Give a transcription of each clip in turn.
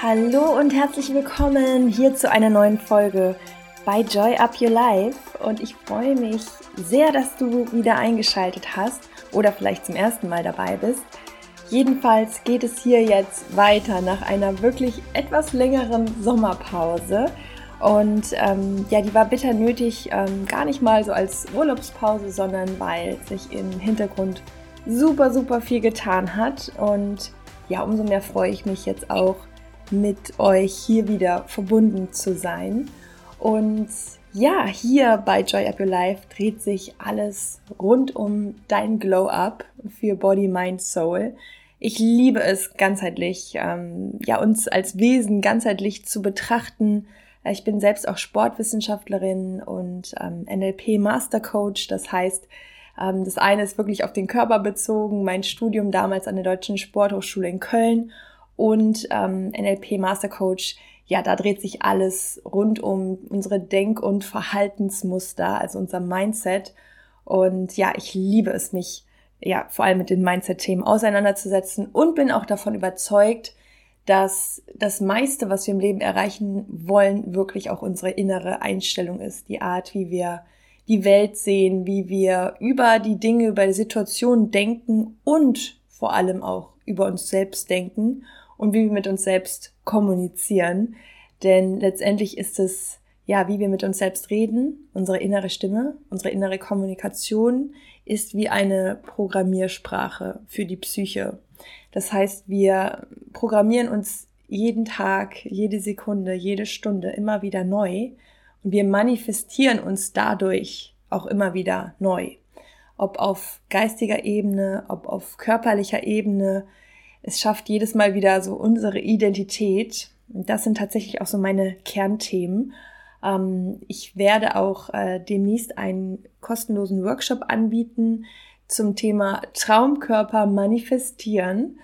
Hallo und herzlich willkommen hier zu einer neuen Folge bei Joy Up Your Life. Und ich freue mich sehr, dass du wieder eingeschaltet hast oder vielleicht zum ersten Mal dabei bist. Jedenfalls geht es hier jetzt weiter nach einer wirklich etwas längeren Sommerpause. Und ähm, ja, die war bitter nötig, ähm, gar nicht mal so als Urlaubspause, sondern weil sich im Hintergrund super, super viel getan hat. Und ja, umso mehr freue ich mich jetzt auch, mit euch hier wieder verbunden zu sein. Und ja, hier bei Joy Up Your Life dreht sich alles rund um dein Glow-Up für Body, Mind, Soul. Ich liebe es ganzheitlich, ähm, ja, uns als Wesen ganzheitlich zu betrachten. Ich bin selbst auch Sportwissenschaftlerin und ähm, NLP Master Coach. Das heißt, ähm, das eine ist wirklich auf den Körper bezogen. Mein Studium damals an der Deutschen Sporthochschule in Köln und ähm, NLP Master Coach, ja, da dreht sich alles rund um unsere Denk- und Verhaltensmuster, also unser Mindset. Und ja, ich liebe es, mich ja vor allem mit den Mindset-Themen auseinanderzusetzen und bin auch davon überzeugt, dass das meiste, was wir im Leben erreichen wollen, wirklich auch unsere innere Einstellung ist. Die Art, wie wir die Welt sehen, wie wir über die Dinge, über die Situation denken und vor allem auch über uns selbst denken und wie wir mit uns selbst kommunizieren. Denn letztendlich ist es, ja, wie wir mit uns selbst reden, unsere innere Stimme, unsere innere Kommunikation ist wie eine Programmiersprache für die Psyche. Das heißt, wir programmieren uns jeden Tag, jede Sekunde, jede Stunde immer wieder neu und wir manifestieren uns dadurch auch immer wieder neu. Ob auf geistiger Ebene, ob auf körperlicher Ebene, es schafft jedes Mal wieder so unsere Identität. Und das sind tatsächlich auch so meine Kernthemen. Ähm, ich werde auch äh, demnächst einen kostenlosen Workshop anbieten zum Thema Traumkörper manifestieren.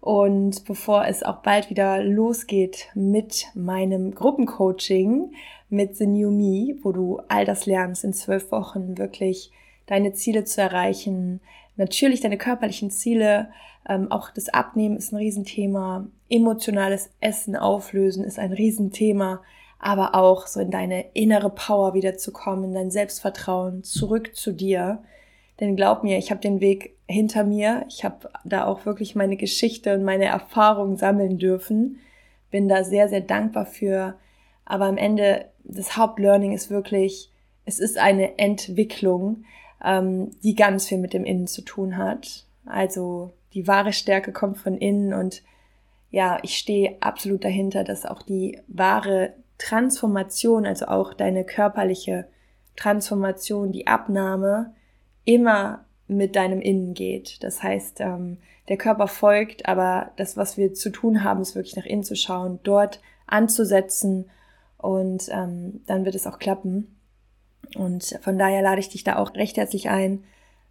Und bevor es auch bald wieder losgeht mit meinem Gruppencoaching mit The New Me, wo du all das lernst in zwölf Wochen wirklich deine Ziele zu erreichen, natürlich deine körperlichen Ziele, ähm, auch das Abnehmen ist ein Riesenthema, emotionales Essen auflösen ist ein Riesenthema, aber auch so in deine innere Power wiederzukommen, in dein Selbstvertrauen, zurück zu dir. Denn glaub mir, ich habe den Weg hinter mir, ich habe da auch wirklich meine Geschichte und meine Erfahrungen sammeln dürfen, bin da sehr, sehr dankbar für. Aber am Ende, das Hauptlearning ist wirklich, es ist eine Entwicklung, ähm, die ganz viel mit dem Innen zu tun hat. Also die wahre Stärke kommt von innen und ja, ich stehe absolut dahinter, dass auch die wahre Transformation, also auch deine körperliche Transformation, die Abnahme immer mit deinem Innen geht. Das heißt, ähm, der Körper folgt, aber das, was wir zu tun haben, ist wirklich nach innen zu schauen, dort anzusetzen und ähm, dann wird es auch klappen. Und von daher lade ich dich da auch recht herzlich ein,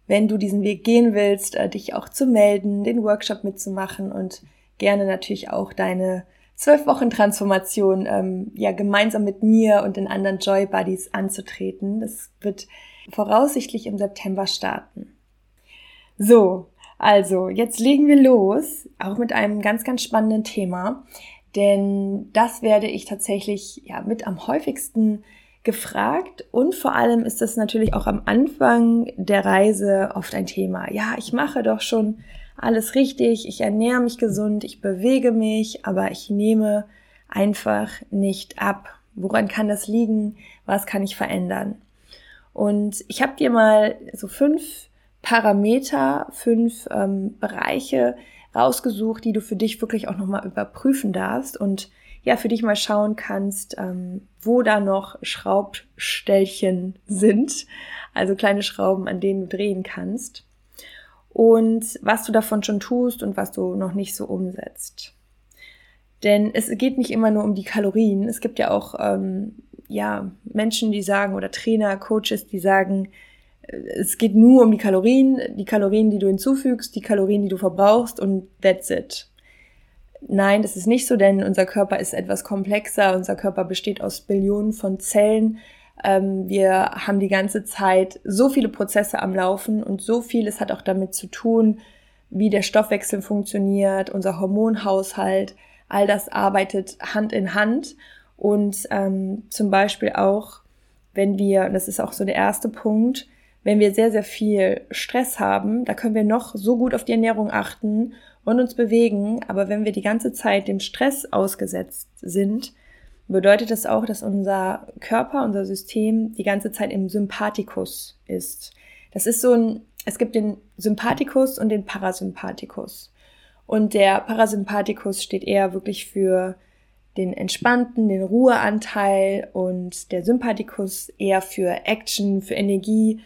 wenn du diesen Weg gehen willst, äh, dich auch zu melden, den Workshop mitzumachen und gerne natürlich auch deine zwölf Wochen Transformation ähm, ja gemeinsam mit mir und den anderen Joy Buddies anzutreten. Das wird voraussichtlich im September starten. So, also jetzt legen wir los, auch mit einem ganz, ganz spannenden Thema, denn das werde ich tatsächlich ja mit am häufigsten gefragt und vor allem ist das natürlich auch am Anfang der Reise oft ein Thema. Ja, ich mache doch schon alles richtig, ich ernähre mich gesund, ich bewege mich, aber ich nehme einfach nicht ab. Woran kann das liegen? Was kann ich verändern? Und ich habe dir mal so fünf Parameter, fünf ähm, Bereiche rausgesucht, die du für dich wirklich auch nochmal überprüfen darfst und ja für dich mal schauen kannst, ähm, wo da noch Schraubstellchen sind, also kleine Schrauben, an denen du drehen kannst und was du davon schon tust und was du noch nicht so umsetzt. Denn es geht nicht immer nur um die Kalorien. Es gibt ja auch ähm, ja Menschen, die sagen oder Trainer, Coaches, die sagen, äh, es geht nur um die Kalorien, die Kalorien, die du hinzufügst, die Kalorien, die du verbrauchst und that's it. Nein, das ist nicht so, denn unser Körper ist etwas komplexer. Unser Körper besteht aus Billionen von Zellen. Ähm, wir haben die ganze Zeit so viele Prozesse am Laufen und so vieles hat auch damit zu tun, wie der Stoffwechsel funktioniert, unser Hormonhaushalt, all das arbeitet Hand in Hand. Und ähm, zum Beispiel auch, wenn wir, und das ist auch so der erste Punkt, wenn wir sehr, sehr viel Stress haben, da können wir noch so gut auf die Ernährung achten und uns bewegen, aber wenn wir die ganze Zeit dem Stress ausgesetzt sind, bedeutet das auch, dass unser Körper, unser System die ganze Zeit im Sympathikus ist. Das ist so ein, es gibt den Sympathikus und den Parasympathikus. Und der Parasympathikus steht eher wirklich für den entspannten, den Ruheanteil und der Sympathikus eher für Action, für Energie.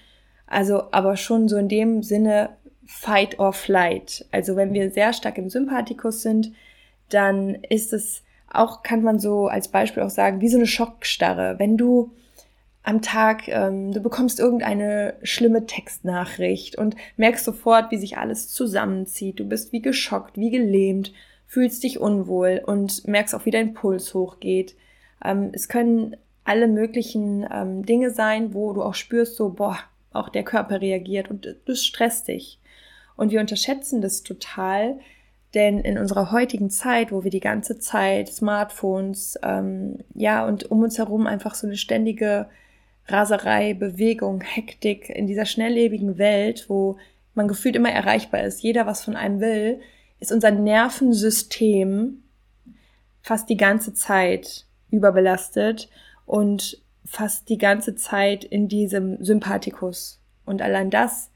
Also aber schon so in dem Sinne Fight or Flight. Also wenn wir sehr stark im Sympathikus sind, dann ist es auch, kann man so als Beispiel auch sagen, wie so eine Schockstarre. Wenn du am Tag, ähm, du bekommst irgendeine schlimme Textnachricht und merkst sofort, wie sich alles zusammenzieht. Du bist wie geschockt, wie gelähmt, fühlst dich unwohl und merkst auch, wie dein Puls hochgeht. Ähm, es können alle möglichen ähm, Dinge sein, wo du auch spürst, so, boah, auch der Körper reagiert und du stresst dich. Und wir unterschätzen das total, denn in unserer heutigen Zeit, wo wir die ganze Zeit Smartphones, ähm, ja, und um uns herum einfach so eine ständige Raserei, Bewegung, Hektik in dieser schnelllebigen Welt, wo man gefühlt immer erreichbar ist, jeder was von einem will, ist unser Nervensystem fast die ganze Zeit überbelastet und fast die ganze Zeit in diesem Sympathikus. Und allein das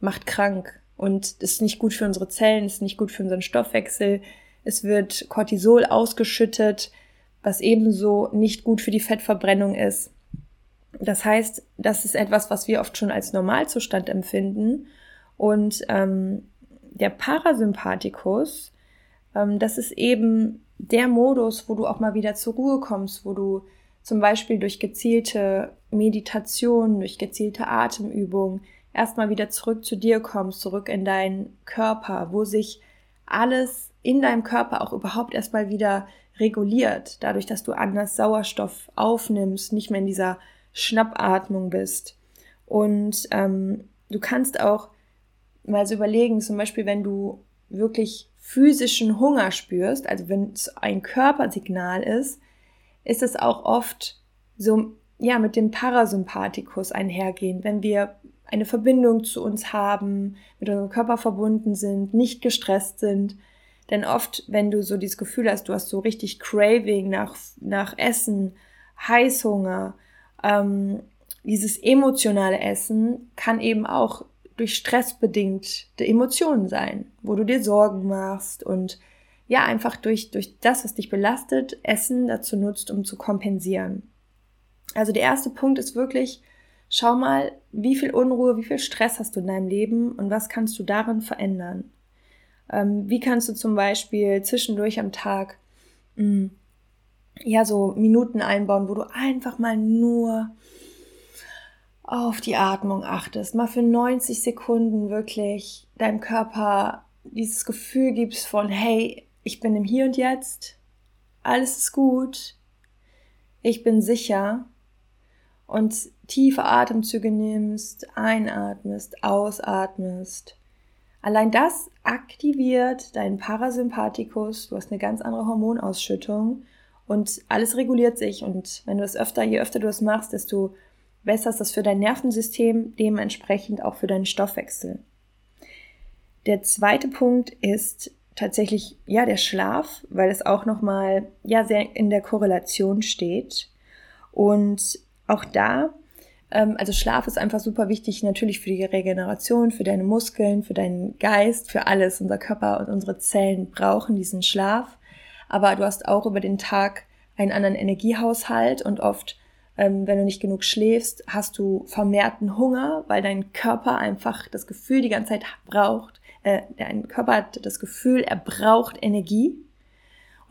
macht krank. Und ist nicht gut für unsere Zellen, ist nicht gut für unseren Stoffwechsel. Es wird Cortisol ausgeschüttet, was ebenso nicht gut für die Fettverbrennung ist. Das heißt, das ist etwas, was wir oft schon als Normalzustand empfinden. Und ähm, der Parasympathikus, ähm, das ist eben der Modus, wo du auch mal wieder zur Ruhe kommst, wo du zum Beispiel durch gezielte Meditation, durch gezielte Atemübungen erstmal wieder zurück zu dir kommst, zurück in deinen Körper, wo sich alles in deinem Körper auch überhaupt erstmal wieder reguliert, dadurch, dass du anders Sauerstoff aufnimmst, nicht mehr in dieser Schnappatmung bist. Und ähm, du kannst auch mal so überlegen, zum Beispiel, wenn du wirklich physischen Hunger spürst, also wenn es ein Körpersignal ist, ist es auch oft so, ja, mit dem Parasympathikus einhergehend, wenn wir eine Verbindung zu uns haben, mit unserem Körper verbunden sind, nicht gestresst sind. Denn oft, wenn du so dieses Gefühl hast, du hast so richtig Craving nach, nach Essen, Heißhunger, ähm, dieses emotionale Essen kann eben auch durch Stress Emotionen sein, wo du dir Sorgen machst und ja, einfach durch, durch das, was dich belastet, Essen dazu nutzt, um zu kompensieren. Also der erste Punkt ist wirklich, Schau mal, wie viel Unruhe, wie viel Stress hast du in deinem Leben und was kannst du darin verändern? Ähm, wie kannst du zum Beispiel zwischendurch am Tag mh, hm, ja so Minuten einbauen, wo du einfach mal nur auf die Atmung achtest, mal für 90 Sekunden wirklich deinem Körper dieses Gefühl gibst von, hey, ich bin im Hier und Jetzt, alles ist gut, ich bin sicher und tiefe Atemzüge nimmst, einatmest, ausatmest. Allein das aktiviert deinen Parasympathikus, du hast eine ganz andere Hormonausschüttung und alles reguliert sich und wenn du es öfter, je öfter du es machst, desto besser ist das für dein Nervensystem, dementsprechend auch für deinen Stoffwechsel. Der zweite Punkt ist tatsächlich ja der Schlaf, weil es auch noch mal ja sehr in der Korrelation steht und auch da, ähm, also Schlaf ist einfach super wichtig, natürlich für die Regeneration, für deine Muskeln, für deinen Geist, für alles. Unser Körper und unsere Zellen brauchen diesen Schlaf. Aber du hast auch über den Tag einen anderen Energiehaushalt und oft, wenn du nicht genug schläfst, hast du vermehrten Hunger, weil dein Körper einfach das Gefühl die ganze Zeit braucht. Äh, dein Körper hat das Gefühl, er braucht Energie.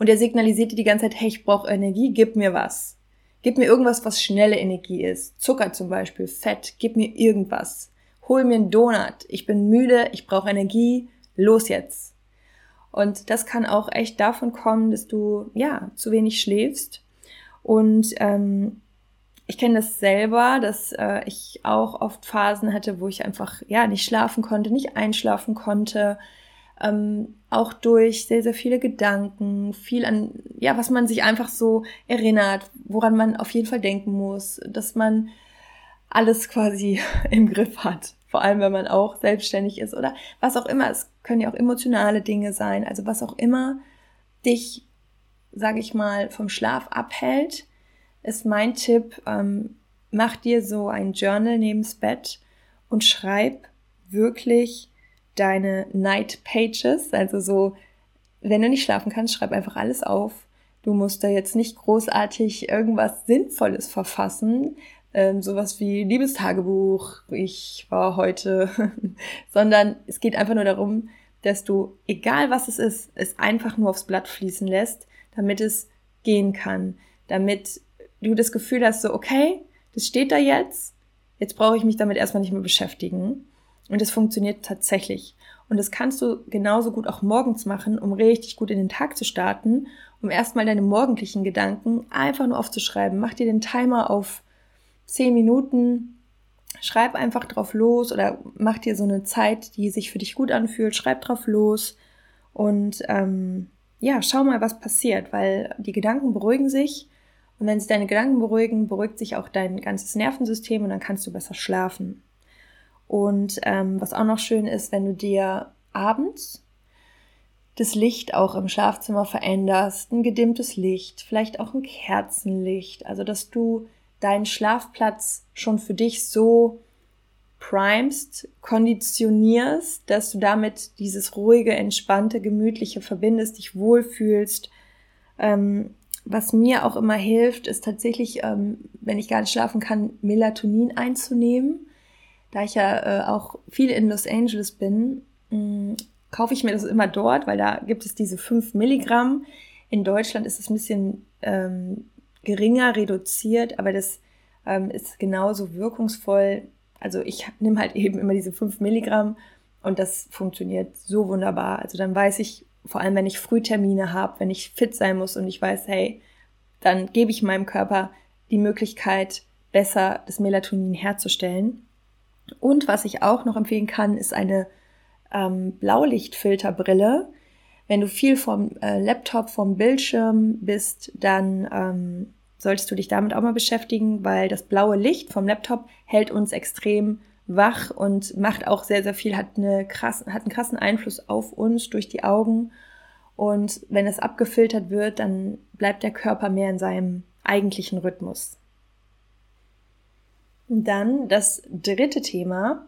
Und er signalisiert dir die ganze Zeit, hey, ich brauche Energie, gib mir was. Gib mir irgendwas, was schnelle Energie ist. Zucker zum Beispiel, Fett, gib mir irgendwas. Hol mir einen Donut. Ich bin müde, ich brauche Energie. Los jetzt. Und das kann auch echt davon kommen, dass du ja zu wenig schläfst. Und ähm, ich kenne das selber, dass äh, ich auch oft Phasen hatte, wo ich einfach ja nicht schlafen konnte, nicht einschlafen konnte. Ähm, auch durch sehr, sehr viele Gedanken, viel an, ja, was man sich einfach so erinnert, woran man auf jeden Fall denken muss, dass man alles quasi im Griff hat. Vor allem, wenn man auch selbstständig ist oder was auch immer. Es können ja auch emotionale Dinge sein. Also was auch immer dich, sage ich mal, vom Schlaf abhält, ist mein Tipp, ähm, mach dir so ein Journal neben's Bett und schreib wirklich deine Night Pages, also so, wenn du nicht schlafen kannst, schreib einfach alles auf. Du musst da jetzt nicht großartig irgendwas Sinnvolles verfassen, ähm, sowas wie Liebestagebuch, ich war heute, sondern es geht einfach nur darum, dass du, egal was es ist, es einfach nur aufs Blatt fließen lässt, damit es gehen kann, damit du das Gefühl hast, so, okay, das steht da jetzt, jetzt brauche ich mich damit erstmal nicht mehr beschäftigen. Und es funktioniert tatsächlich. Und das kannst du genauso gut auch morgens machen, um richtig gut in den Tag zu starten, um erstmal deine morgendlichen Gedanken einfach nur aufzuschreiben. Mach dir den Timer auf 10 Minuten, schreib einfach drauf los oder mach dir so eine Zeit, die sich für dich gut anfühlt, schreib drauf los und ähm, ja, schau mal, was passiert, weil die Gedanken beruhigen sich und wenn sich deine Gedanken beruhigen, beruhigt sich auch dein ganzes Nervensystem und dann kannst du besser schlafen. Und ähm, was auch noch schön ist, wenn du dir abends das Licht auch im Schlafzimmer veränderst, ein gedimmtes Licht, vielleicht auch ein Kerzenlicht, also dass du deinen Schlafplatz schon für dich so primest, konditionierst, dass du damit dieses ruhige, entspannte, gemütliche verbindest, dich wohlfühlst. Ähm, was mir auch immer hilft, ist tatsächlich, ähm, wenn ich gar nicht schlafen kann, Melatonin einzunehmen. Da ich ja äh, auch viel in Los Angeles bin, mm, kaufe ich mir das immer dort, weil da gibt es diese 5 Milligramm. In Deutschland ist es ein bisschen ähm, geringer reduziert, aber das ähm, ist genauso wirkungsvoll. Also ich nehme halt eben immer diese 5 Milligramm und das funktioniert so wunderbar. Also dann weiß ich, vor allem wenn ich Frühtermine habe, wenn ich fit sein muss und ich weiß, hey, dann gebe ich meinem Körper die Möglichkeit, besser das Melatonin herzustellen. Und was ich auch noch empfehlen kann, ist eine ähm, Blaulichtfilterbrille. Wenn du viel vom äh, Laptop, vom Bildschirm bist, dann ähm, solltest du dich damit auch mal beschäftigen, weil das blaue Licht vom Laptop hält uns extrem wach und macht auch sehr, sehr viel, hat, eine krassen, hat einen krassen Einfluss auf uns durch die Augen. Und wenn es abgefiltert wird, dann bleibt der Körper mehr in seinem eigentlichen Rhythmus. dann das dritte Thema,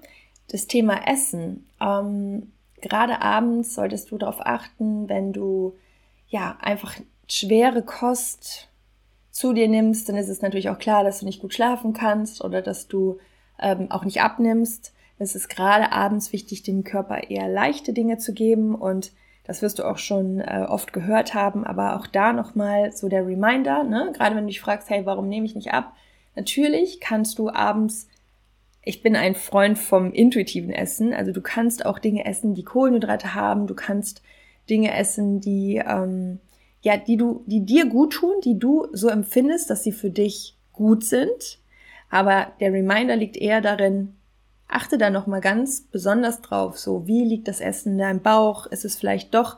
das Thema Essen. Ähm, gerade abends solltest du darauf achten, wenn du ja einfach schwere Kost zu dir nimmst, dann ist es natürlich auch klar, dass du nicht gut schlafen kannst oder dass du ähm, auch nicht abnimmst. Es ist gerade abends wichtig, dem Körper eher leichte Dinge zu geben und das wirst du auch schon äh, oft gehört haben, aber auch da nochmal so der Reminder, ne? gerade wenn du dich fragst, hey, warum nehme ich nicht ab? Natürlich kannst du abends, ich bin ein Freund vom intuitiven Essen, also du kannst auch Dinge essen, die Kohlenhydrate haben, du kannst Dinge essen, die, ähm, ja, die du, die dir gut tun, die du so empfindest, dass sie für dich gut sind. Aber der Reminder liegt eher darin, achte da nochmal ganz besonders drauf, so wie liegt das Essen in deinem Bauch? Ist es vielleicht doch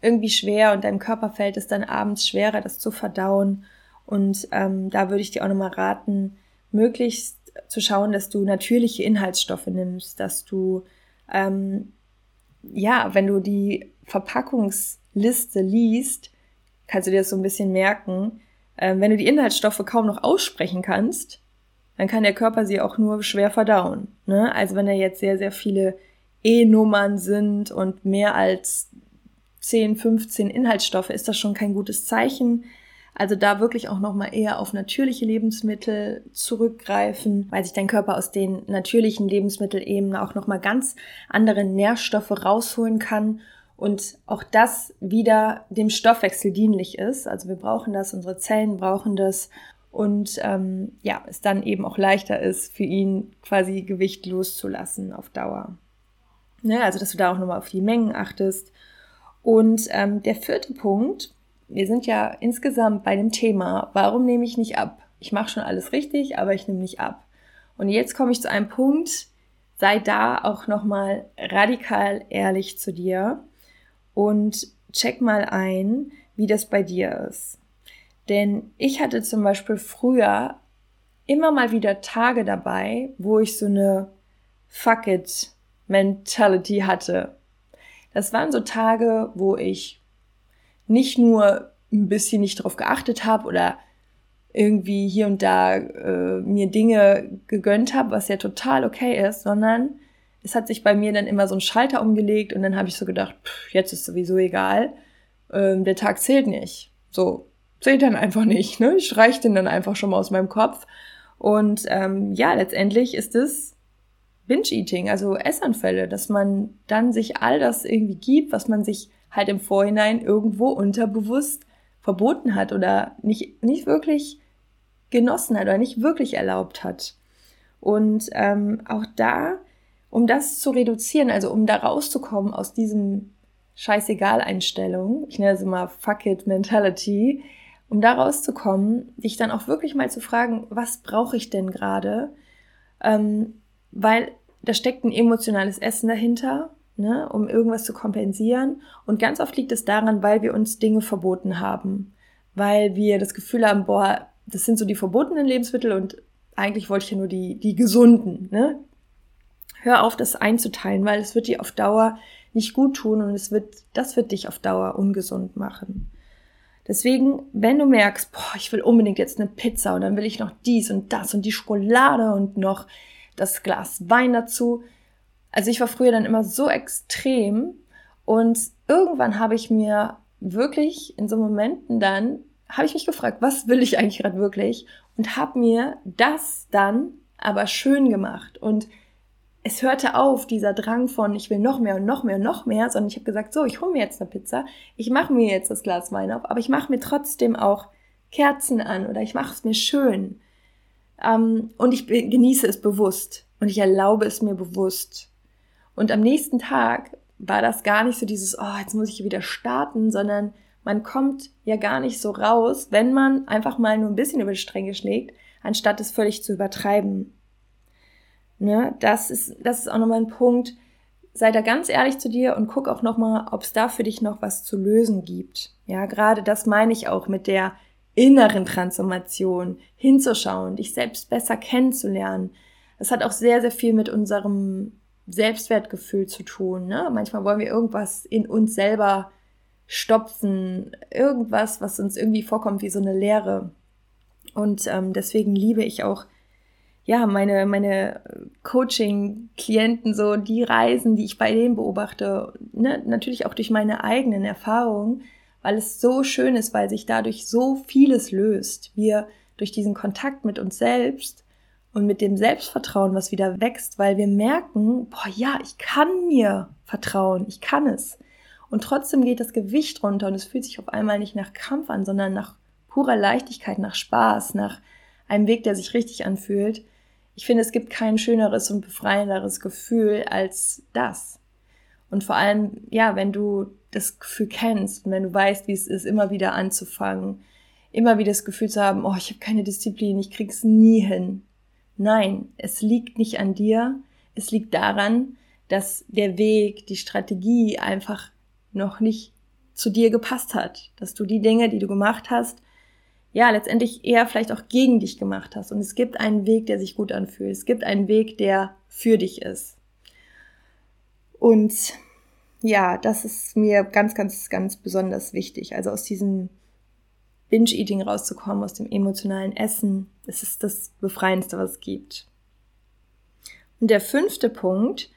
irgendwie schwer und deinem Körper fällt es dann abends schwerer, das zu verdauen? Und ähm, da würde ich dir auch nochmal raten, möglichst zu schauen, dass du natürliche Inhaltsstoffe nimmst, dass du, ähm, ja, wenn du die Verpackungsliste liest, kannst du dir das so ein bisschen merken. Ähm, wenn du die Inhaltsstoffe kaum noch aussprechen kannst, dann kann der Körper sie auch nur schwer verdauen. Ne? Also wenn da jetzt sehr, sehr viele E-Nummern sind und mehr als 10, 15 Inhaltsstoffe, ist das schon kein gutes Zeichen. Also da wirklich auch nochmal eher auf natürliche Lebensmittel zurückgreifen, weil sich dein Körper aus den natürlichen Lebensmitteln eben auch nochmal ganz andere Nährstoffe rausholen kann und auch das wieder dem Stoffwechsel dienlich ist. Also wir brauchen das, unsere Zellen brauchen das und ähm, ja, es dann eben auch leichter ist, für ihn quasi Gewicht loszulassen auf Dauer. Ne, also, dass du da auch nochmal auf die Mengen achtest. Und ähm, der vierte Punkt, wir sind ja insgesamt bei dem Thema, warum nehme ich nicht ab? ich mache schon alles richtig, aber ich nehme nicht ab. Und jetzt komme ich zu einem Punkt, sei da auch nochmal radikal ehrlich zu dir und check mal ein, wie das bei dir ist. Denn ich hatte zum Beispiel früher immer mal wieder Tage dabei, wo ich so eine Fuck it Mentality hatte. Das waren so Tage, wo ich nicht nur ein bisschen nicht drauf geachtet habe oder irgendwie hier und da äh, mir Dinge gegönnt habe, was ja total okay ist, sondern es hat sich bei mir dann immer so ein Schalter umgelegt und dann habe ich so gedacht, pff, jetzt ist sowieso egal, ähm, der Tag zählt nicht. So, zählt dann einfach nicht, ne? Ich reiche den dann einfach schon mal aus meinem Kopf. Und ähm, ja, letztendlich ist es Binge-Eating, also Essanfälle, dass man dann sich all das irgendwie gibt, was man sich halt im Vorhinein irgendwo unterbewusst verboten hat oder nicht, nicht wirklich genossen hat oder nicht wirklich erlaubt hat. Und ähm, auch da, um das zu reduzieren, also um da rauszukommen aus diesem Scheißegal-Einstellung, ich nenne es immer Fuck it Mentality, um da rauszukommen, dich dann auch wirklich mal zu fragen, was brauche ich denn gerade? Ähm, weil da steckt ein emotionales Essen dahinter, ne, um irgendwas zu kompensieren. Und ganz oft liegt es daran, weil wir uns Dinge verboten haben. Weil wir das Gefühl haben, boah, das sind so die verbotenen Lebensmittel und eigentlich wollte ich ja nur die, die gesunden. Ne? Hör auf, das einzuteilen, weil es wird dir auf Dauer nicht gut tun und es wird, das wird dich auf Dauer ungesund machen. Deswegen, wenn du merkst, boah, ich will unbedingt jetzt eine Pizza und dann will ich noch dies und das und die Schokolade und noch das Glas Wein dazu. Also ich war früher dann immer so extrem und irgendwann habe ich mir wirklich in so Momenten dann habe ich mich gefragt, was will ich eigentlich gerade wirklich? Und habe mir das dann aber schön gemacht. Und es hörte auf, dieser Drang von, ich will noch mehr und noch mehr und noch mehr, sondern ich habe gesagt, so, ich hole mir jetzt eine Pizza, ich mache mir jetzt das Glas Wein auf, aber ich mache mir trotzdem auch Kerzen an oder ich mache es mir schön. Ähm, und ich genieße es bewusst und ich erlaube es mir bewusst. Und am nächsten Tag war das gar nicht so dieses, oh, jetzt muss ich wieder starten, sondern man kommt ja gar nicht so raus, wenn man einfach mal nur ein bisschen über die Stränge schlägt, anstatt es völlig zu übertreiben. Ne? Das ist, das ist auch nochmal ein Punkt. Sei da ganz ehrlich zu dir und guck auch nochmal, ob es da für dich noch was zu lösen gibt. Ja, gerade das meine ich auch mit der inneren Transformation, hinzuschauen, dich selbst besser kennenzulernen. Das hat auch sehr, sehr viel mit unserem Selbstwertgefühl zu tun. Ne? Manchmal wollen wir irgendwas in uns selber stopfen, irgendwas, was uns irgendwie vorkommt wie so eine Leere. Und ähm, deswegen liebe ich auch ja meine meine Coaching-Klienten so die Reisen, die ich bei denen beobachte, ne? natürlich auch durch meine eigenen Erfahrungen, weil es so schön ist, weil sich dadurch so vieles löst. Wir durch diesen Kontakt mit uns selbst und mit dem Selbstvertrauen, was wieder wächst, weil wir merken, boah, ja, ich kann mir vertrauen, ich kann es. Und trotzdem geht das Gewicht runter und es fühlt sich auf einmal nicht nach Kampf an, sondern nach purer Leichtigkeit, nach Spaß, nach einem Weg, der sich richtig anfühlt. Ich finde, es gibt kein schöneres und befreienderes Gefühl als das. Und vor allem, ja, wenn du das Gefühl kennst und wenn du weißt, wie es ist, immer wieder anzufangen, immer wieder das Gefühl zu haben, oh, ich habe keine Disziplin, ich krieg's nie hin. Nein, es liegt nicht an dir, es liegt daran, dass der Weg, die Strategie einfach noch nicht zu dir gepasst hat, dass du die Dinge, die du gemacht hast, ja, letztendlich eher vielleicht auch gegen dich gemacht hast. Und es gibt einen Weg, der sich gut anfühlt. Es gibt einen Weg, der für dich ist. Und ja, das ist mir ganz, ganz, ganz besonders wichtig. Also aus diesem Binge-Eating rauszukommen, aus dem emotionalen Essen. Das ist das Befreiendste, was es gibt. Und der fünfte Punkt,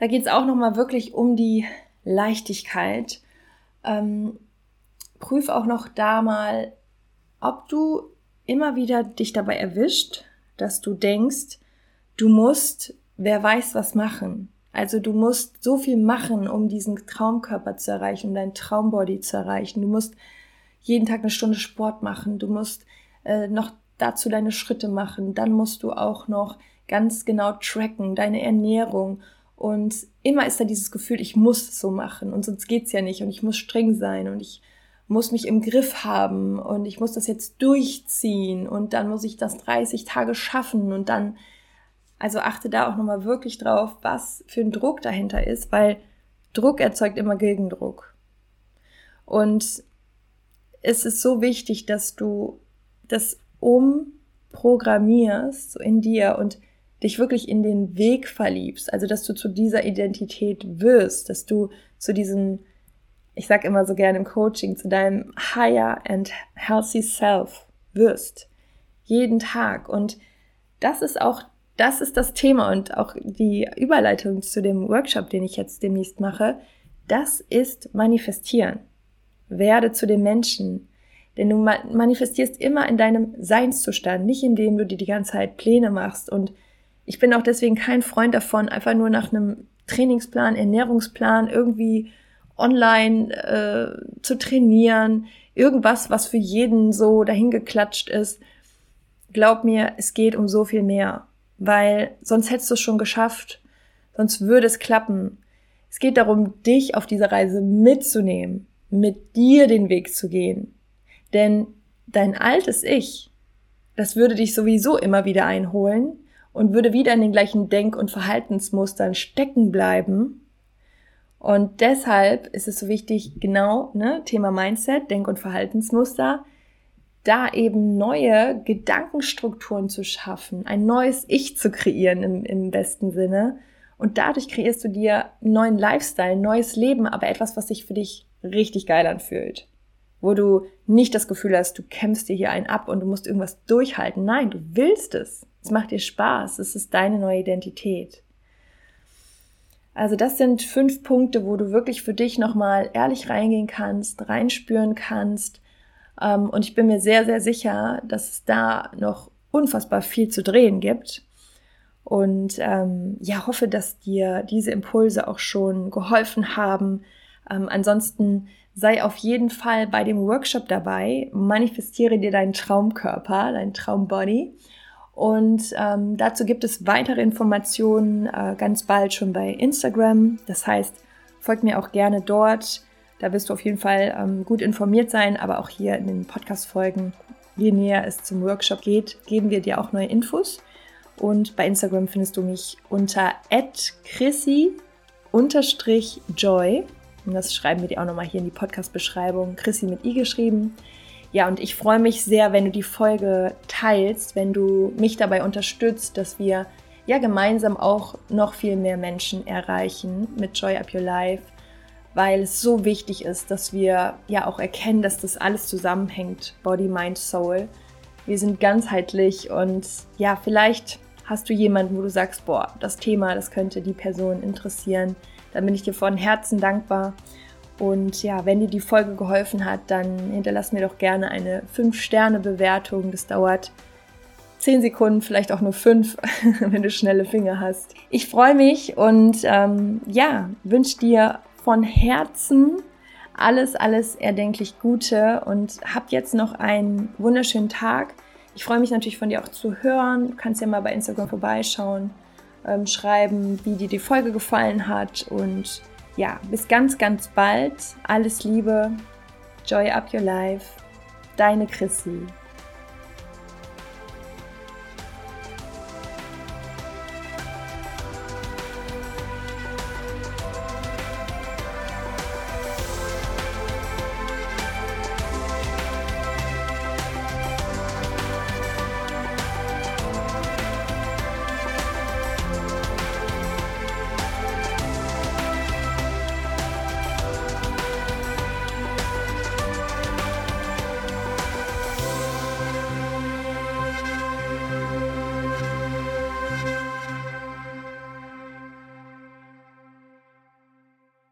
da geht es auch nochmal wirklich um die Leichtigkeit. Ähm, prüf auch noch da mal, ob du immer wieder dich dabei erwischt, dass du denkst, du musst, wer weiß was machen. Also du musst so viel machen, um diesen Traumkörper zu erreichen, um dein Traumbody zu erreichen. Du musst jeden Tag eine Stunde Sport machen. Du musst äh, noch dazu deine Schritte machen. Dann musst du auch noch ganz genau tracken, deine Ernährung und immer ist da dieses Gefühl, ich muss es so machen und sonst geht's ja nicht und ich muss streng sein und ich muss mich im Griff haben und ich muss das jetzt durchziehen und dann muss ich das 30 Tage schaffen und dann, also achte da auch nochmal wirklich drauf, was für ein Druck dahinter ist, weil Druck erzeugt immer Gegendruck. Und es ist so wichtig, dass du das umprogrammierst so in dir und dich wirklich in den Weg verliebst, also dass du zu dieser Identität wirst, dass du zu diesem ich sag immer so gerne im Coaching, zu deinem higher and healthy self wirst. Jeden Tag. Und das ist auch, das ist das Thema und auch die Überleitung zu dem Workshop, den ich jetzt demnächst mache. Das ist manifestieren. Werde zu dem Menschen. Denn du manifestierst immer in deinem Seinszustand, nicht indem du dir die ganze Zeit Pläne machst. Und ich bin auch deswegen kein Freund davon, einfach nur nach einem Trainingsplan, Ernährungsplan irgendwie online äh, zu trainieren, irgendwas, was für jeden so dahingeklatscht ist. Glaub mir, es geht um so viel mehr, weil sonst hättest du es schon geschafft, sonst würde es klappen. Es geht darum, dich auf dieser Reise mitzunehmen, mit dir den Weg zu gehen. Denn dein altes Ich, das würde dich sowieso immer wieder einholen und würde wieder in den gleichen Denk- und Verhaltensmustern stecken bleiben und deshalb ist es so wichtig, genau, ne, Thema Mindset, Denk- und Verhaltensmuster, da eben neue Gedankenstrukturen zu schaffen, ein neues Ich zu kreieren im, im besten Sinne. Und dadurch kreierst du dir einen neuen Lifestyle, ein neues Leben, aber etwas, was sich für dich richtig geil anfühlt. Wo du nicht das Gefühl hast, du kämpfst dir hier einen ab und du musst irgendwas durchhalten. Nein, du willst es. Es macht dir Spaß. Es ist deine neue Identität. Also das sind fünf Punkte, wo du wirklich für dich nochmal ehrlich reingehen kannst, reinspüren kannst. Ähm, und ich bin mir sehr, sehr sicher, dass es da noch unfassbar viel zu drehen gibt. Und ähm, ja, hoffe, dass dir diese Impulse auch schon geholfen haben. Ähm, ansonsten sei auf jeden Fall bei dem Workshop dabei. Manifestiere dir deinen Traumkörper, deinen Traumbody. Und ähm, dazu gibt es weitere Informationen äh, ganz bald schon bei Instagram. Das heißt, folgt mir auch gerne dort. Da wirst du auf jeden Fall ähm, gut informiert sein, aber auch hier in den Podcast-Folgen, je näher es zum Workshop geht, geben wir dir auch neue Infos. Und bei Instagram findest du mich unter chrissy-joy. Und das schreiben wir dir auch nochmal hier in die Podcast-Beschreibung. Chrissy mit i geschrieben. Ja, und ich freue mich sehr, wenn du die Folge teilst, wenn du mich dabei unterstützt, dass wir ja gemeinsam auch noch viel mehr Menschen erreichen mit Joy Up Your Life, weil es so wichtig ist, dass wir ja auch erkennen, dass das alles zusammenhängt, Body, Mind, Soul. Wir sind ganzheitlich und ja, vielleicht hast du jemanden, wo du sagst, boah, das Thema, das könnte die Person interessieren. Dann bin ich dir von Herzen dankbar. Und ja, wenn dir die Folge geholfen hat, dann hinterlass mir doch gerne eine 5-Sterne-Bewertung. Das dauert 10 Sekunden, vielleicht auch nur 5, wenn du schnelle Finger hast. Ich freue mich und ähm, ja, wünsche dir von Herzen alles, alles erdenklich Gute und hab jetzt noch einen wunderschönen Tag. Ich freue mich natürlich von dir auch zu hören. Du kannst ja mal bei Instagram vorbeischauen, ähm, schreiben, wie dir die Folge gefallen hat und ja, bis ganz, ganz bald. Alles Liebe. Joy up your life. Deine Chrissy.